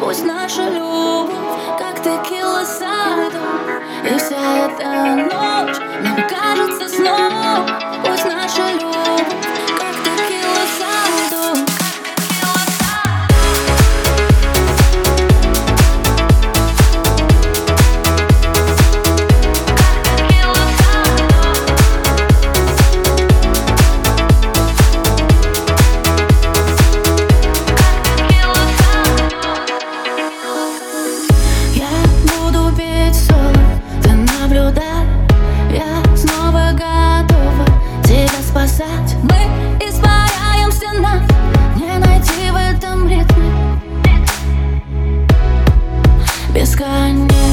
Пусть наша любовь, как текила садом И вся эта ночь It's gone.